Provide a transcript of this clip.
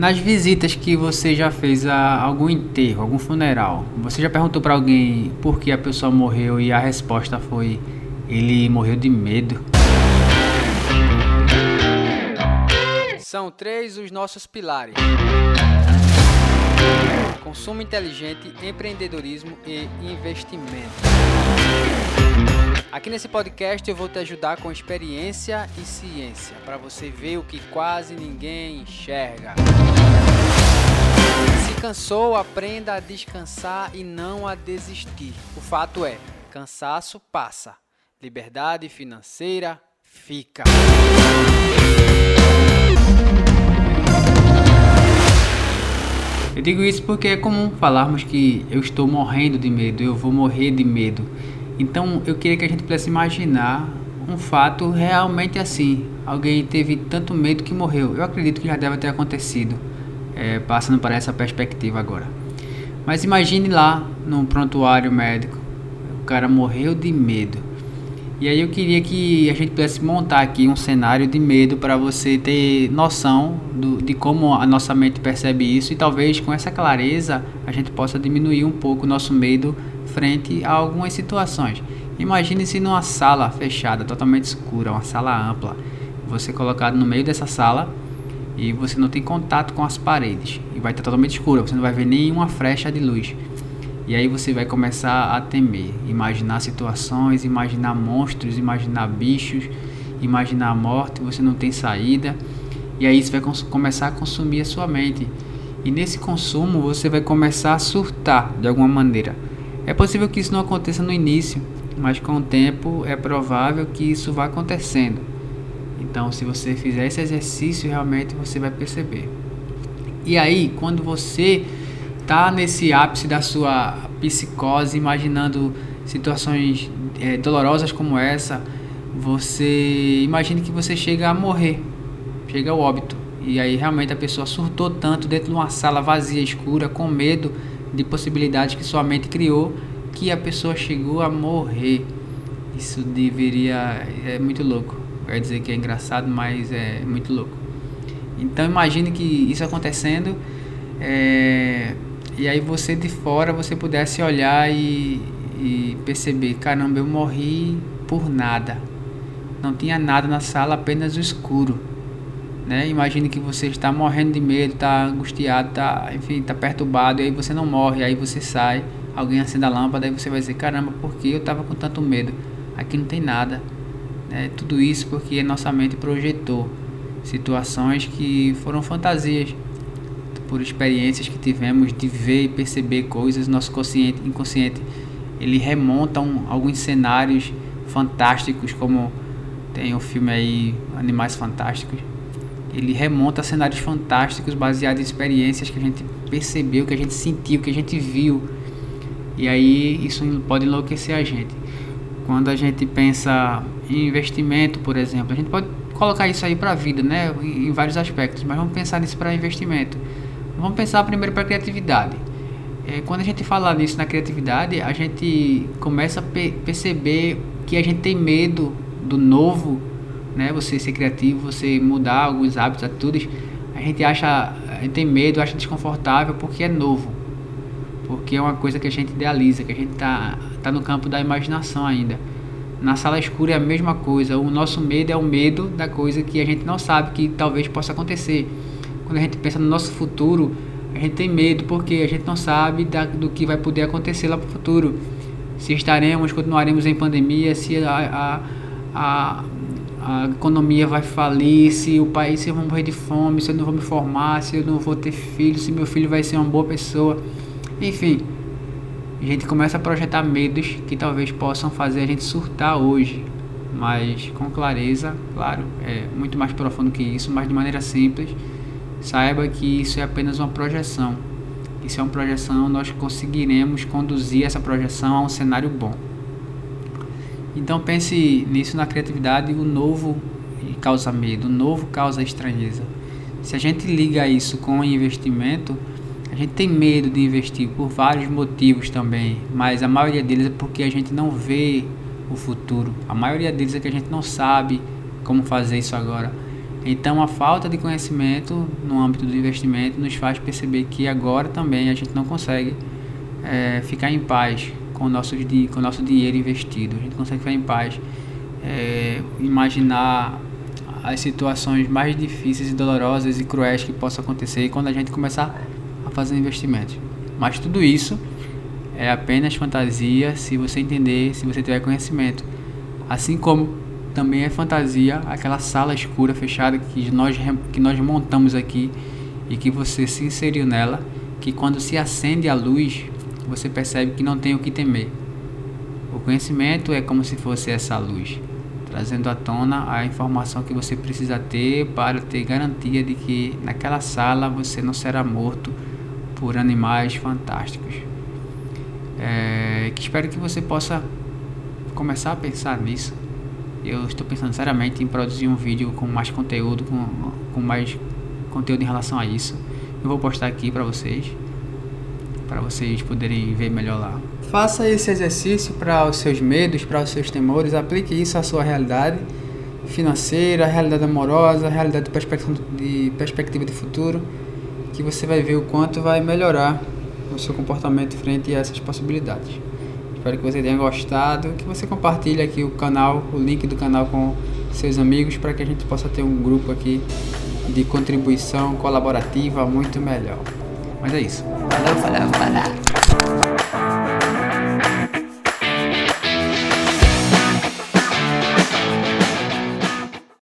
nas visitas que você já fez a algum enterro, algum funeral, você já perguntou para alguém por que a pessoa morreu e a resposta foi ele morreu de medo? São três os nossos pilares: consumo inteligente, empreendedorismo e investimento. Aqui nesse podcast eu vou te ajudar com experiência e ciência para você ver o que quase ninguém enxerga. Se cansou, aprenda a descansar e não a desistir. O fato é, cansaço passa, liberdade financeira fica. Eu digo isso porque é comum falarmos que eu estou morrendo de medo, eu vou morrer de medo. Então eu queria que a gente pudesse imaginar um fato realmente assim. Alguém teve tanto medo que morreu. Eu acredito que já deve ter acontecido, é, passando para essa perspectiva agora. Mas imagine lá num prontuário médico, o cara morreu de medo. E aí eu queria que a gente pudesse montar aqui um cenário de medo para você ter noção do, de como a nossa mente percebe isso e talvez com essa clareza a gente possa diminuir um pouco o nosso medo frente a algumas situações. Imagine-se numa sala fechada, totalmente escura, uma sala ampla. Você colocado no meio dessa sala e você não tem contato com as paredes e vai estar totalmente escura, você não vai ver nenhuma frecha de luz. E aí você vai começar a temer, imaginar situações, imaginar monstros, imaginar bichos, imaginar a morte, você não tem saída. E aí isso vai começar a consumir a sua mente. E nesse consumo você vai começar a surtar de alguma maneira. É possível que isso não aconteça no início, mas com o tempo é provável que isso vá acontecendo. Então, se você fizer esse exercício, realmente você vai perceber. E aí, quando você está nesse ápice da sua psicose, imaginando situações é, dolorosas como essa, você imagine que você chega a morrer, chega ao óbito. E aí realmente a pessoa surtou tanto dentro de uma sala vazia, escura, com medo de possibilidades que sua mente criou que a pessoa chegou a morrer. Isso deveria. É muito louco. Quer dizer que é engraçado, mas é muito louco. Então imagine que isso acontecendo é, e aí você de fora você pudesse olhar e, e perceber, caramba, eu morri por nada. Não tinha nada na sala, apenas o escuro. Né? Imagine que você está morrendo de medo, está angustiado, está, enfim, está perturbado, e aí você não morre, aí você sai, alguém acende a lâmpada, aí você vai dizer, caramba, por que eu estava com tanto medo? Aqui não tem nada. Né? Tudo isso porque nossa mente projetou situações que foram fantasias por experiências que tivemos de ver e perceber coisas, nosso consciente, inconsciente, ele remonta um, alguns cenários fantásticos, como tem o filme aí Animais Fantásticos, ele remonta a cenários fantásticos baseados em experiências que a gente percebeu, que a gente sentiu, que a gente viu. E aí isso pode enlouquecer a gente. Quando a gente pensa em investimento, por exemplo, a gente pode colocar isso aí para a vida, né, em vários aspectos, mas vamos pensar nisso para investimento. Vamos pensar primeiro para criatividade. É, quando a gente fala nisso na criatividade, a gente começa a pe perceber que a gente tem medo do novo né? Você ser criativo, você mudar alguns hábitos, atitudes, a gente acha, a gente tem medo, acha desconfortável porque é novo. Porque é uma coisa que a gente idealiza, que a gente tá, tá no campo da imaginação ainda. Na sala escura é a mesma coisa. O nosso medo é o medo da coisa que a gente não sabe que talvez possa acontecer. Quando a gente pensa no nosso futuro, a gente tem medo porque a gente não sabe da, do que vai poder acontecer lá para o futuro. Se estaremos, continuaremos em pandemia, se a, a, a a economia vai falir, se o país se eu vou morrer de fome, se eu não vou me formar, se eu não vou ter filho, se meu filho vai ser uma boa pessoa. Enfim, a gente começa a projetar medos que talvez possam fazer a gente surtar hoje, mas com clareza, claro, é muito mais profundo que isso, mas de maneira simples. Saiba que isso é apenas uma projeção. Isso é uma projeção, nós conseguiremos conduzir essa projeção a um cenário bom. Então pense nisso na criatividade, o novo causa medo, o novo causa estranheza. Se a gente liga isso com investimento, a gente tem medo de investir por vários motivos também, mas a maioria deles é porque a gente não vê o futuro. A maioria deles é que a gente não sabe como fazer isso agora. Então a falta de conhecimento no âmbito do investimento nos faz perceber que agora também a gente não consegue é, ficar em paz com o, nosso, com o nosso dinheiro investido. A gente consegue ficar em paz, é, imaginar as situações mais difíceis e dolorosas e cruéis que possam acontecer quando a gente começar a fazer investimentos. Mas tudo isso é apenas fantasia se você entender, se você tiver conhecimento. Assim como também é fantasia aquela sala escura fechada que nós, que nós montamos aqui e que você se inseriu nela, que quando se acende a luz, você percebe que não tem o que temer. O conhecimento é como se fosse essa luz, trazendo à tona a informação que você precisa ter para ter garantia de que naquela sala você não será morto por animais fantásticos. É, espero que você possa começar a pensar nisso eu estou pensando seriamente em produzir um vídeo com mais conteúdo, com, com mais conteúdo em relação a isso. Eu vou postar aqui para vocês, para vocês poderem ver melhor lá. Faça esse exercício para os seus medos, para os seus temores, aplique isso à sua realidade financeira, realidade amorosa, realidade de perspectiva de, perspectiva de futuro, que você vai ver o quanto vai melhorar o seu comportamento frente a essas possibilidades. Espero que você tenha gostado, que você compartilhe aqui o canal, o link do canal com seus amigos para que a gente possa ter um grupo aqui de contribuição colaborativa muito melhor. Mas é isso. Falou, falou, falou.